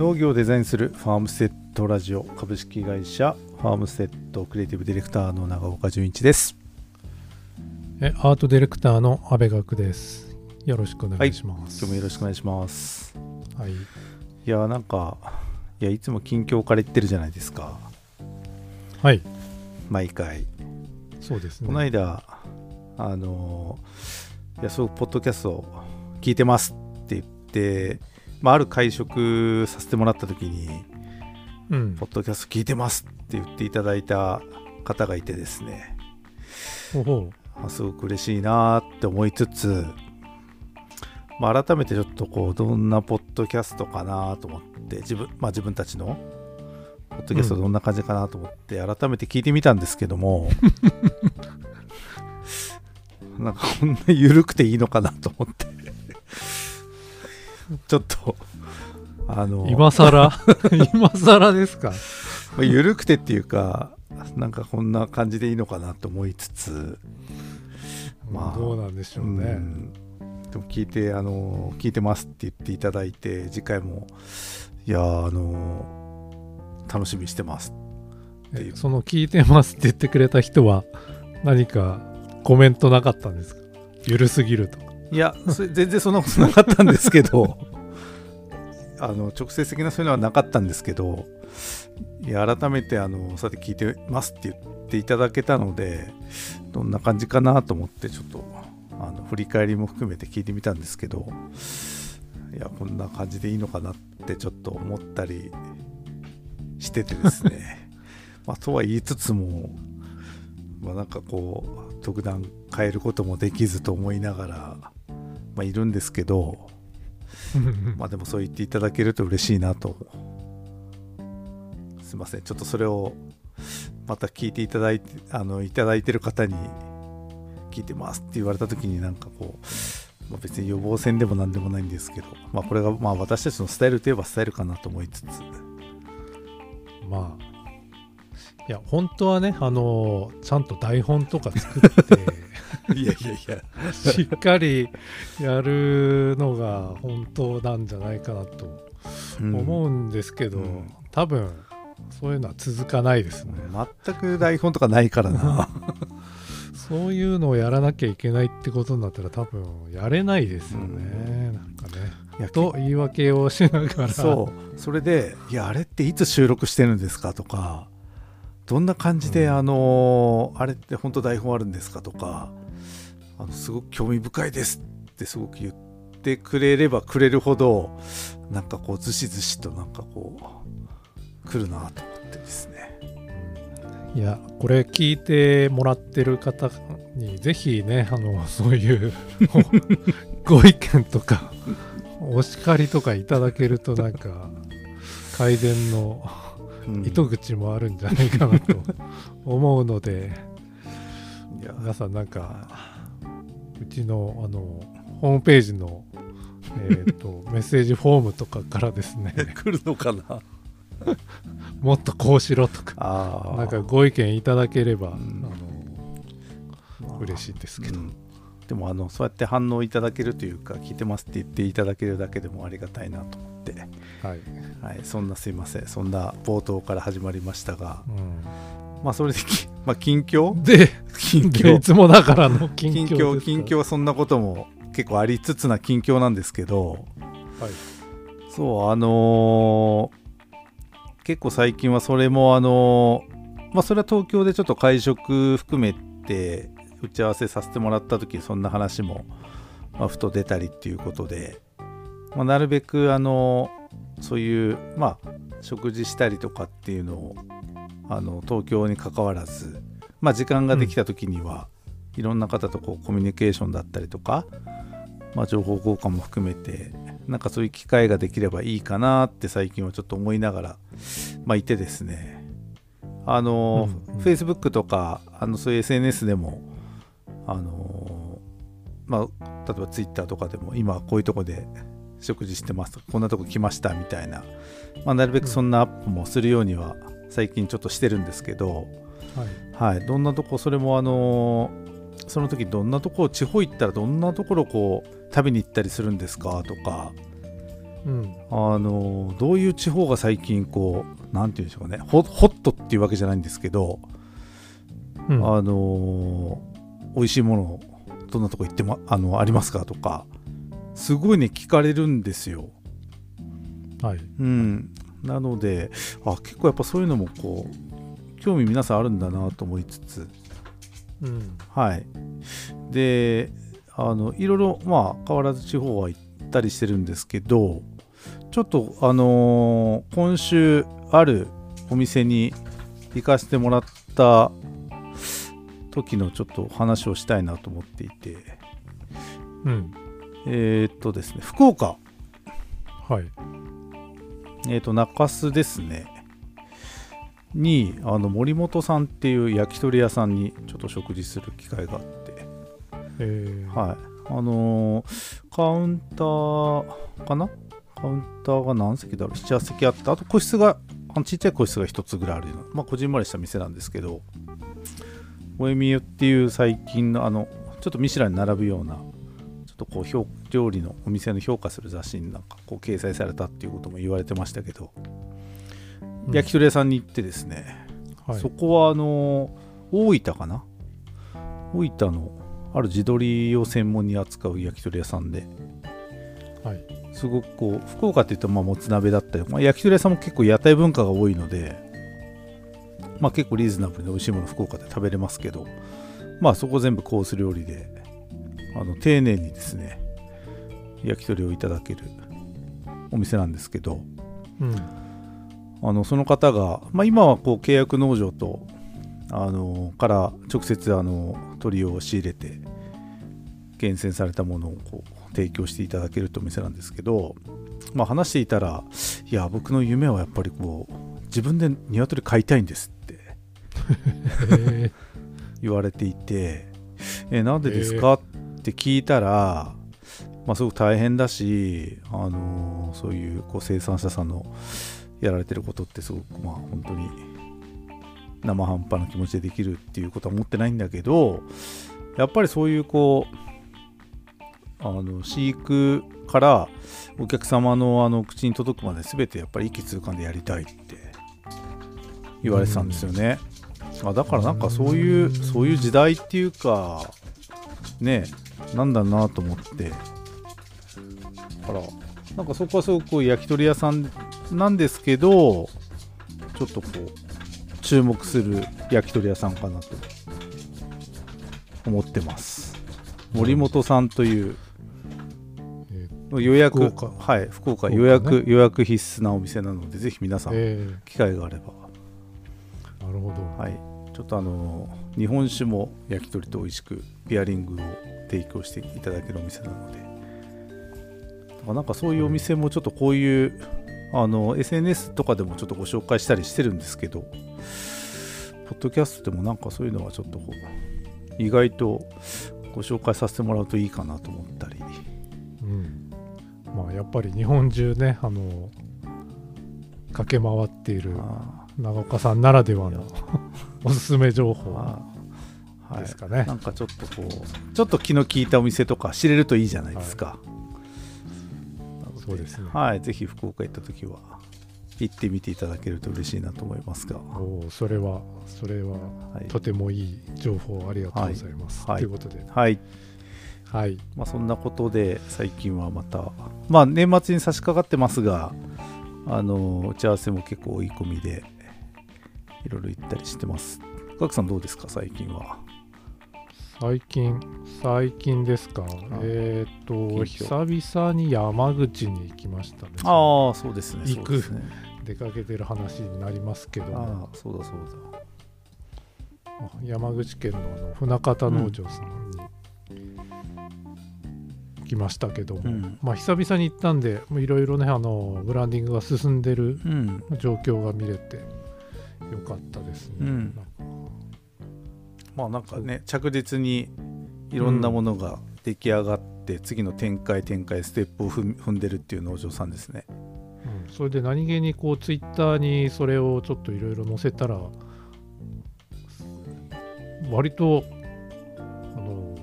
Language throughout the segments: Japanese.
農業をデザインするファームステッドラジオ株式会社ファームステッドクリエイティブディレクターの長岡純一です。えアートディレクターの阿部学です。よろしくお願いします、今日もよろしくお願いします。はい。いやなんかいやいつも近況から言ってるじゃないですか。はい、毎回。そうですね。この間あのいやそうポッドキャスト聞いてますって言って、まあ、ある会食させてもらった時にうん。ポッドキャスト聞いてますって言っていただいた方がいてですね。あすごく嬉しいなって思いつつ、まあ、改めてちょっとこうどんなポッドキャストかなと思って自分,、まあ、自分たちのポッドキャストどんな感じかなと思って改めて聞いてみたんですけども なんかこんな緩くていいのかなと思ってちょっとあのう今更？今更ですか？まあ緩くてっていうかなんかこんな感じでいいのかなと思いつつまあどうなんでしょううね、ん。でも聞いてあの聞いてますって言っていただいて次回もいやーあの楽しみにしてますっていう。えその聞いてますって言ってくれた人は何かコメントなかったんですか？ゆるすぎると。かいや全然そんなことなかったんですけどあの直接的なそういうのはなかったんですけどいや改めてあのさて聞いてますって言っていただけたのでどんな感じかなと思ってちょっとあの振り返りも含めて聞いてみたんですけどいやこんな感じでいいのかなってちょっと思ったりしててですね。まあとは言いつつもまあなんかこう特段変えることもできずと思いながら、まあ、いるんですけど まあでもそう言っていただけると嬉しいなと。すいません。ちょっとそれをまた聞いていただいてあのいただいてる方に聞いてますって言われた時になんかこう、まあ、別に予防線でも何でもないんですけど、まあ、これがまあ私たちのスタイルといえばスタイルかなと思いつつ。まあいや本当はねあのちゃんと台本とか作って いやいやいや。しっかりやるのが本当なんじゃないかなと思うんですけど、うん。多分そういうのは続かないですね、全く台本とかないからな。そういうのをやらなきゃいけないってことになったら多分やれないですよね、なんかね。と言い訳をしながら。そう。それで「いやあれっていつ収録してるんですか?」とか「どんな感じで、うん。あのあれって本当台本あるんですか?」とかあの「すごく興味深いです」ってすごく言ってくれればくれるほどなんかこうずしずしとなんかこう来るなと思ってですね。いやこれ聞いてもらってる方にぜひねあのそういうご意見とかお叱りとかいただけるとなんか改善のうん。糸口もあるんじゃないかなと思うのでいや。皆さんなんかうちのあのホームページの、えー、と メッセージフォームとかからですね 来るのかな？もっとこうしろとかなんかご意見いただければ、ん。あの嬉しいですけど、うん。でもあのそうやって反応いただけるというか聞いてますって言っていただけるだけでもありがたいなと思って、はい、はい、そんなすいません。そんな冒頭から始まりましたが。うまあそれでき、まあ、近況？ん、で近でい況つもながらの近況近況近況はそんなことも結構ありつつな近況なんですけど。はい。そうあのー結構最近はそれもあのーまあそれは東京でちょっと会食含めて打ち合わせさせてもらった時そんな話も、まあ、ふと出たりっていうことで、まあ、なるべくあのそういうまあ食事したりとかっていうのをあの東京に関わらず、まあ、時間ができた時には、いろんな方とこうコミュニケーションだったりとか、まあ、情報交換も含めてなんかそういう機会ができればいいかなって最近はちょっと思いながら、まあ、いてですね。あの、うんうん。Facebook とかあのそういう SNS でもあのまあ例えば Twitter とかでも今こういうとこで食事してますこんなとこ来ましたみたいな、まあ、なるべくそんなアップもするようには最近ちょっとしてるんですけど、はい。はい、どんなとこそれもあのその時どんなとこ地方行ったらどんなところこう食べに行ったりするんですか？とか。うん。あのどういう地方が最近こうなんていうんでしょうかね。ホホットっていうわけじゃないんですけど、うん。あの美味しいものどんなとこ行ってもあのありますか？とか。すごいね聞かれるんですよ。はい。うん、なのであ結構やっぱそういうのもこう興味皆さんあるんだなと思いつつ。うん。はい。であのいろいろまあ変わらず地方は行ったりしてるんですけどちょっとあのー今週あるお店に行かせてもらった時のちょっと話をしたいなと思っていて。うん。えーっとですね福岡。はい。えー、と中洲ですねにあの森本さんっていう焼き鳥屋さんにちょっと食事する機会があって、えー。はい。あのーカウンターかな？カウンターが何席だろう？78席あってあと個室があのちっちゃい個室が1つぐらいあるようなまあこじんまりした店なんですけどおえみゆっていう最近のあのちょっとミシュランに並ぶようなちょっとこう評料理のお店の評価する雑誌になんかこう掲載されたっていうことも言われてましたけど、うん焼き鳥屋さんに行ってですね、はい。そこはあの大分かな？大分のある地鶏を専門に扱う焼き鳥屋さんではい。すごくこう福岡っていうとまあもつ鍋だったり、まあ、焼き鳥屋さんも結構屋台文化が多いので、まあ、結構リーズナブルで美味しいもの福岡で食べれますけどまあそこ全部コース料理であの丁寧にですね焼き鳥をいただけるお店なんですけどうんあのその方が、まあ、今はこう契約農場とあのから直接あの鳥を仕入れて厳選されたものをこう提供していただけるとお店なんですけど、まあ、話していたらいや僕の夢はやっぱりこう自分で鶏飼いたいんですってえ言われていて「えなんでですか?」って聞いたら、まあ、すごく大変だし、あのそういうこう生産者さんのやられてることってすごくまあ本当に生半端な気持ちでできるっていうことは思ってないんだけどやっぱりそういうこうあの飼育からお客様のあの口に届くまで全てやっぱり一気通貫でやりたいって言われてたんですよね。あだからなんかそういうそういう時代っていうかねなんだなと思ってだからなんかそこはすごく焼き鳥屋さんなんですけどちょっとこう注目する焼き鳥屋さんかなと思ってます。森本さんというえ予約福岡。はい福岡予約、予約必須なお店なのでぜひ皆さんえ機会があれば。なるほど、はい、ちょっとあの日本酒も焼き鳥と美味しくペアリングを提供していただけるお店なのでだからなんかそういうお店もちょっとこういうあの SNS とかでもちょっとご紹介したりしてるんですけどポッドキャストでもなんかそういうのはちょっとこう意外とご紹介させてもらうといいかなと思ったり。うん。まあやっぱり日本中ねあの駆け回っているあ長岡さんならではの おすすめ情報あはい。ですかね、なんかちょっとこうちょっと気の利いたお店とか知れるといいじゃないですか、そうですね。はいぜひ福岡行った時は行ってみていただけると嬉しいなと思いますが。おーそれはそれははい、とてもいい情報ありがとうございます、はい。ということで。はい。はい。まあ、そんなことで最近はまたまあ年末に差し掛かってますがあの打ち合わせも結構追い込みでいろいろ行ったりしてます。ガクさんどうですか最近は？最近最近ですか？えっ、と近久々に山口に行きましたね。ああそうですね行く。ね。出かけてる話になりますけども。ああそうだそうだ。山口県のあの船方農場さんに来ましたけども、うん。まあ久々に行ったんでいろいろねあのブランディングが進んでるうん。状況が見れてよかったですね、うん。なんかまあなんかね着実にいろんなものが出来上がって、次の展開展開ステップを踏んでるっていう農場さんですね。うん。それで何気にこうツイッターにそれをちょっといろいろ載せたら割とあの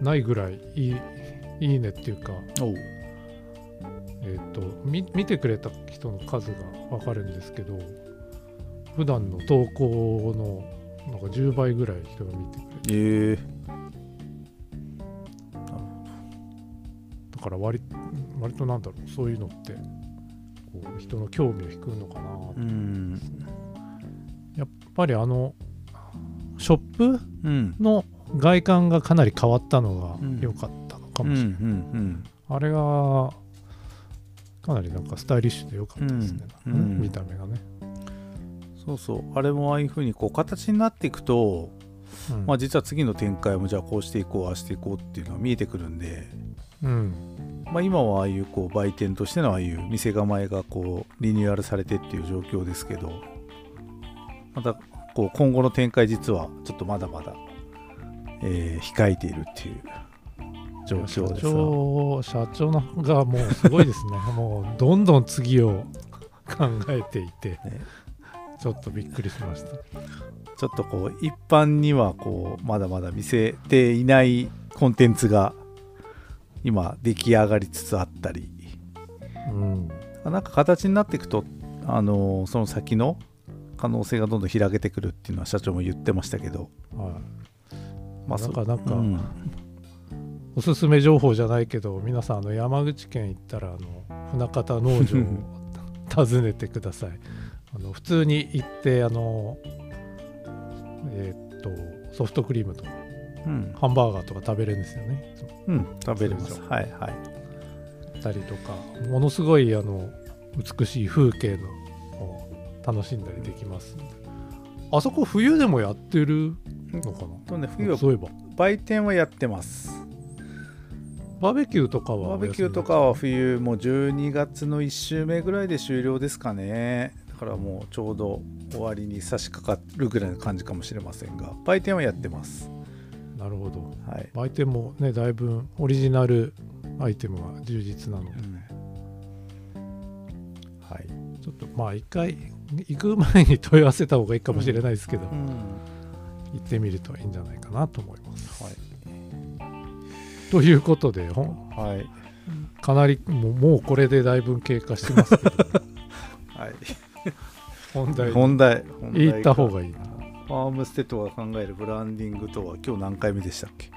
ないぐらいいいいいねっていうか、えっ、とみ見てくれた人の数が分かるんですけど普段の投稿のなんか10倍ぐらい人が見てくれて。ええ。だから割割となんだろうそういうのってこう人の興味を引くのかな、うやっんぱりあのショップうん。の外観がかなり変わったのうん。が良かったのかもしれない、ん。あれがかなりなんかスタイリッシュで良かったですね、うん。うん。見た目がね、そうそう。あれもああいうふうにこう形になっていくと、うん。まあ、実は次の展開もじゃあこうしていこうああしていこうっていうのが見えてくるんで、うん。まあ、今はああいうこう売店としてのああいう店構えがこうリニューアルされてっていう状況ですけどまたこう今後の展開実はちょっとまだまだ、えー控えているっていう状況社です。が長社長のがもうすごいですね。もうどんどん次を考えていて、ねちょっとびっくりしました。ちょっとこう一般にはこうまだまだ見せていないコンテンツが今出来上がりつつあったり。うん。なんか形になっていくと、あのーその先の可能性がどんどん開けてくるっていうのは社長も言ってましたけど、はい。まあ、そなんかなんかうん。おすすめ情報じゃないけど皆さんあの山口県行ったらあの船形農場を 訪ねてくださいあの普通に行ってあのえーっとソフトクリームとかうん。ハンバーガーとか食べれるんですよね。うん、食べれます。はいはい。たりとかものすごいあの美しい風景のを楽しんだりできます。あそこ冬でもやってるのかとねな冬はそういえば。売店はやってます。バーベキューとかはバーベキューとかは冬もう12月の1週目ぐらいで終了ですかねだからもうちょうど終わりに差し掛かるぐらいの感じかもしれませんが売店はやってます。なるほど。はい、アイテムもねだいぶオリジナルアイテムが充実なので、はい。ちょっとまあ一回行く前に問い合わせた方がいいかもしれないですけど、うん。行ってみるといいんじゃないかなと思います。はい。ということではい。かなりもうもうこれでだいぶ経過してますけど。は い本題。に本題。本題行った方がいいな。ファームステッドが考えるブランディングとは今日何回目でしたっけ？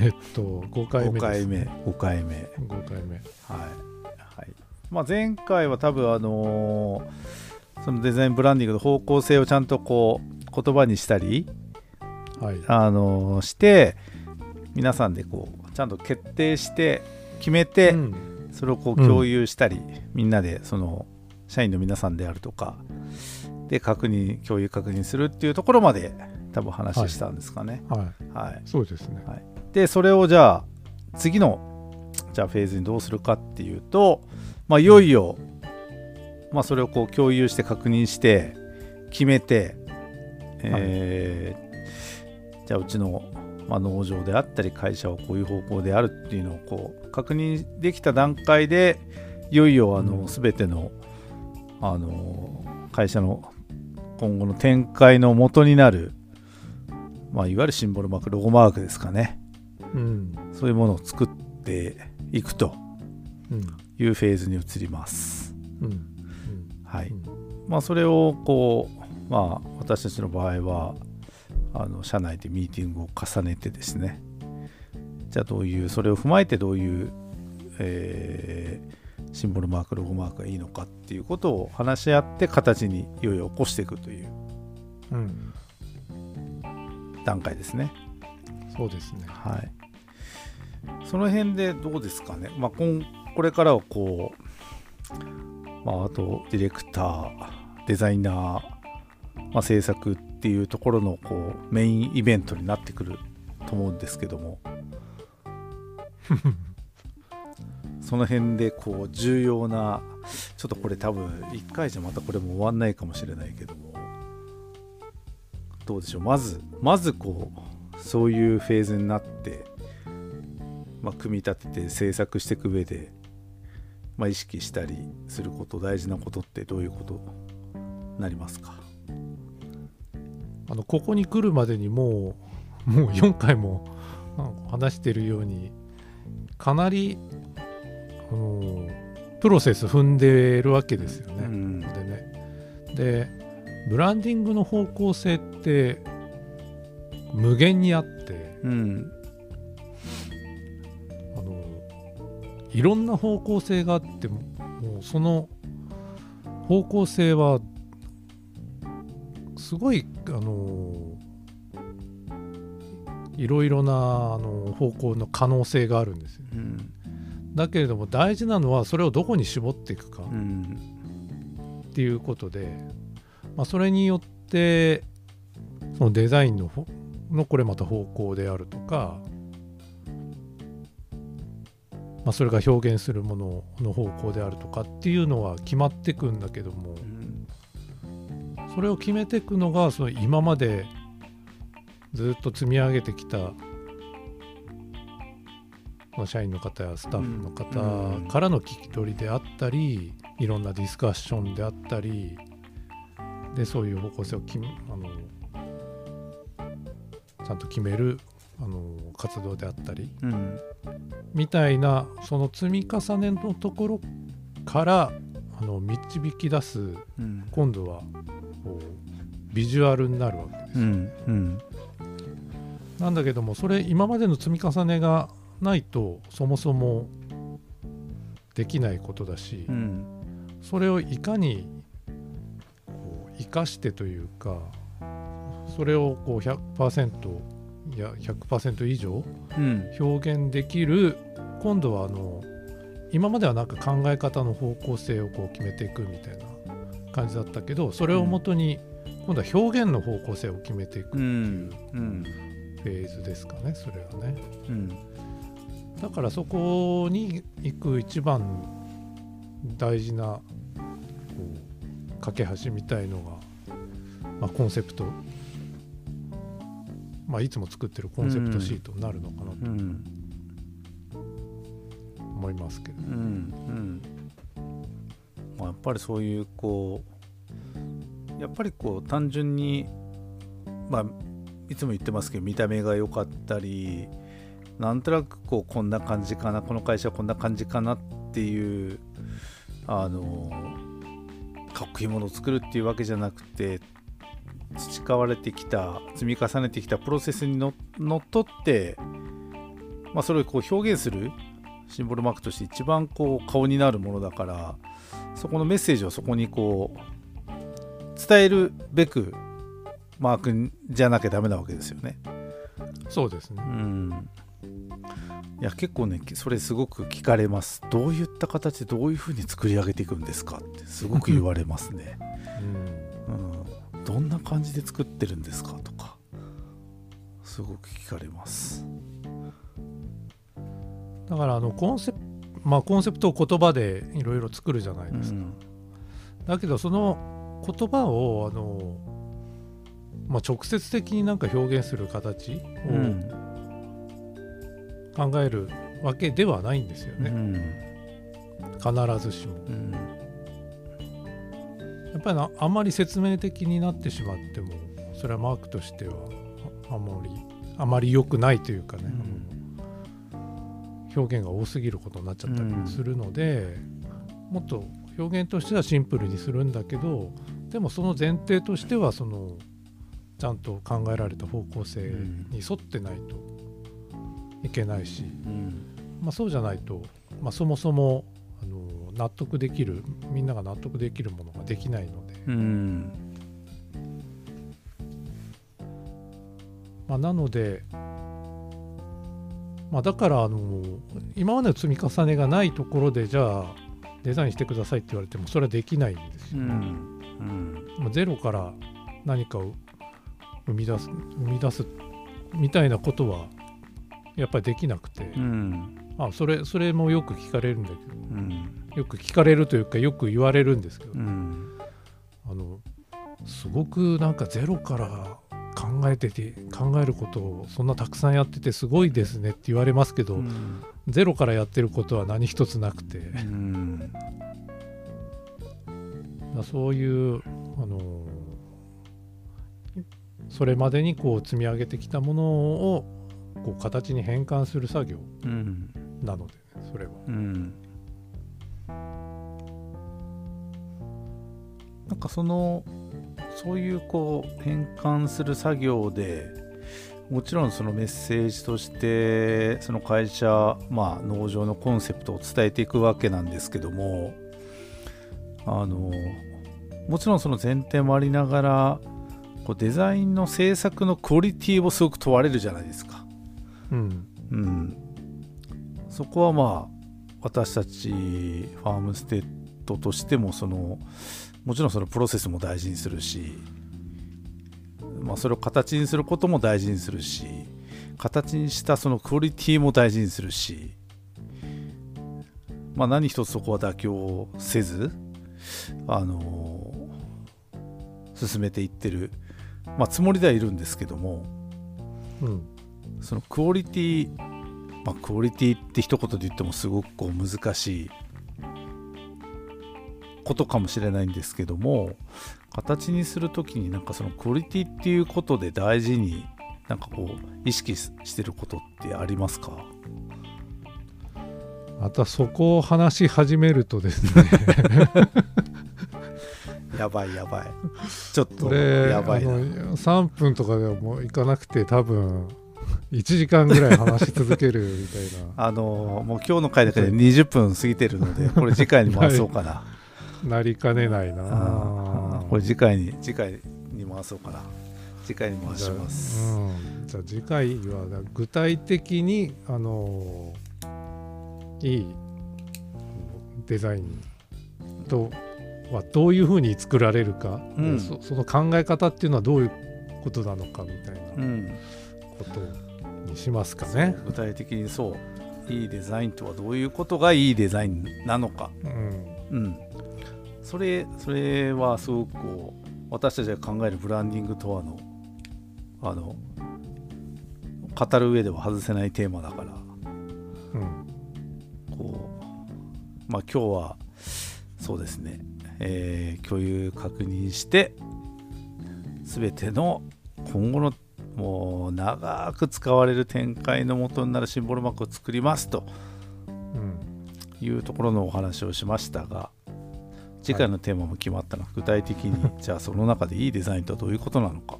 えっと5回目5です、回目。ね。5回目。5回目。はい、はい。まあ、前回は多分あのーそのデザインブランディングの方向性をちゃんとこう言葉にしたり、はい。あのーして皆さんでこうちゃんと決定して決めて、うん。それをこう共有したり、みんなでその社員の皆さんであるとかで確認共有確認するっていうところまで多分話したんですかね。はい。はい、そうですね。でそれをじゃあ次のじゃあフェーズにどうするかっていうと、まあ、いよいよ、まあ、それをこう共有して確認して決めて、えーじゃあうちの、まあ、農場であったり会社はこういう方向であるっていうのをこう確認できた段階でいよいよあの、うん全てのあの会社の今後の展開の元になる、まあ、いわゆるシンボルマークロゴマークですかねうん。そういうものを作っていくとうん。いうフェーズに移ります。うん。うんはい。うんまあそれをこうまあ私たちの場合はあの社内でミーティングを重ねてですねじゃあどういうそれを踏まえてどういう、えーシンボルマークロゴマークがいいのかっていうことを話し合って形にいよいよ起こしていくといううん。段階ですね。そうですね。はい。その辺でどうですかね。まあ、こんこれからはこう、まあ、あとディレクター、デザイナー、まあ、制作っていうところのこうメインイベントになってくると思うんですけども、その辺でこう重要な、ちょっとこれ多分1回じゃまたこれも終わんないかもしれないけども、どうでしょう。まず、まずこう、そういうフェーズになって、まあ、組み立てて制作していく上で、まあ、意識したりすること大事なことってどういうことになりますか？あのここに来るまでにもうもう4回も話してるようにかなり、あのプロセス踏んでるわけですよね。うん。でね。でブランディングの方向性って無限にあってうん。あのいろんな方向性があってももうその方向性はすごいあのいろいろなあの方向の可能性があるんですよ。うんだけれども大事なのはそれをどこに絞っていくかうん。っていうことで、まあ、それによってそのデザインのほのこれまた方向であるとか、まあ、それが表現するものの方向であるとかっていうのは決まってくんだけどもそれを決めていくのがその今までずっと積み上げてきた、まあ、社員の方やスタッフの方からの聞き取りであったり、いろんなディスカッションであったりでそういう方向性を決めあのちゃんと決めるあの活動であったりうん。みたいなその積み重ねのところからあの導き出すうん。今度はこうビジュアルになるわけです。うん。うん。なんだけどもそれ今までの積み重ねがないとそもそもできないことだし、うんそれをいかにこう生かしてというかそれをこう100%いや100%以上うん表現できる今度はあの今まではなんか考え方の方向性をこう決めていくみたいな感じだったけどそれをもとに今度は表現の方向性を決めていくってういうん。うん。フェーズですかねそれはね。うんだからそこに行く一番大事な架け橋みたいのが、まあ、コンセプト、まあ、いつも作ってるコンセプトシートになるのかなとうん。思いますけど、うんうん。まあ、やっぱりそういうこうやっぱりこう単純にまあいつも言ってますけど見た目が良かったりなんとなくこうこんな感じかなこの会社はこんな感じかなっていうあのかっこいいものを作るっていうわけじゃなくて培われてきた積み重ねてきたプロセスにののっとって、まあ、それをこう表現するシンボルマークとして一番こう顔になるものだからそこのメッセージをそこにこう伝えるべくマークじゃなきゃダメなわけですよね。そうですねうんいや結構ねそれすごく聞かれます。どういった形でどういうふうに作り上げていくんですかってすごく言われますね、うん。うん、どんな感じで作ってるんですかとかすごく聞かれます。だからあのコンセプトまあコンセプトを言葉でいろいろ作るじゃないですか、うん。だけどその言葉をあの、まあ、直接的になんか表現する形をうん考えるわけではないんですよね、うん必ずしも。うん。やっぱりなあんまり説明的になってしまってもそれはマークとしてはあまりあまり良くないというかね、あの表現が多すぎることになっちゃったりするので、もっと表現としてはシンプルにするんだけどでもその前提としてはそのちゃんと考えられた方向性に沿ってないといけないし、うん。まあ、そうじゃないと、まあ、そもそもあの納得できるみんなが納得できるものができないので、うん。まあ、なので、まあ、だからあの今までの積み重ねがないところでじゃあデザインしてくださいって言われてもそれはできないんですよ、うん。うん。まあゼロから何かを生み出す生み出すみたいなことはやっぱりできなくて、うん。あそれそれもよく聞かれるんだけど。うん。よく聞かれるというかよく言われるんですけど、うん。あのすごくなんかゼロから考えてて考えることをそんなたくさんやっててすごいですねって言われますけど、うん。ゼロからやってることは何一つなくて、そういうあのそれまでにこう積み上げてきたものをこう形に変換する作業うんなので、ね、それは。うんなんかそのそういうこう変換する作業でもちろんそのメッセージとしてその会社まあ農場のコンセプトを伝えていくわけなんですけどもあのもちろんその前提もありながらこうデザインの制作のクオリティをすごく問われるじゃないですか。うん。うん、そこはまあ私たちファームステッドとしてもそのもちろんそのプロセスも大事にするし、まあ、それを形にすることも大事にするし形にしたそのクオリティも大事にするし、まあ、何一つそこは妥協せずあの進めていってる、まあ、つもりではいるんですけどもうんそのクオリティまあクオリティって一言で言ってもすごくこう難しいことかもしれないんですけども形にする時になんかそのクオリティっていうことで大事になんかこう意識ししてることってありますか？またそこを話し始めるとですね。やばいやばい。ちょっとやばいな。あの3分とかでもいかなくて多分1時間ぐらい話し続けるみたいな。あのもう今日の回だけで20分過ぎてるのでこれ次回に回そうかな。なりかねないな。これ次回に次回に回そうかな。次回に回します、うん、じゃあ次回は具体的にあのいいデザインとはどういうふうに作られるか、うん。そその考え方っていうのはどういうことなのかみたいなうん。ことにしますかね。具体的にそう。いいデザインとはどういうことがいいデザインなのか。うん。うん。それそれはすごくこう私たちが考えるブランディングとはのあの語る上では外せないテーマだから。うん。こうまあ今日はそうですね、えー共有確認して全ての今後のもう長く使われる展開の元になるシンボルマークを作りますとうん。いうところのお話をしましたが次回のテーマも決まったのは具体的にじゃあその中でいいデザインとはどういうことなのか。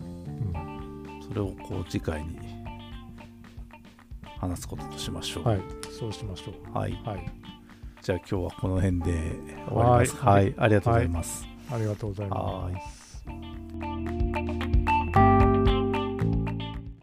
うん。それをこう次回に話すこととしましょう。はい。そうしましょう。はい。はい、じゃあ今日はこの辺で終わります。は、はい。い。ありがとうございます。ありがとうございます。はい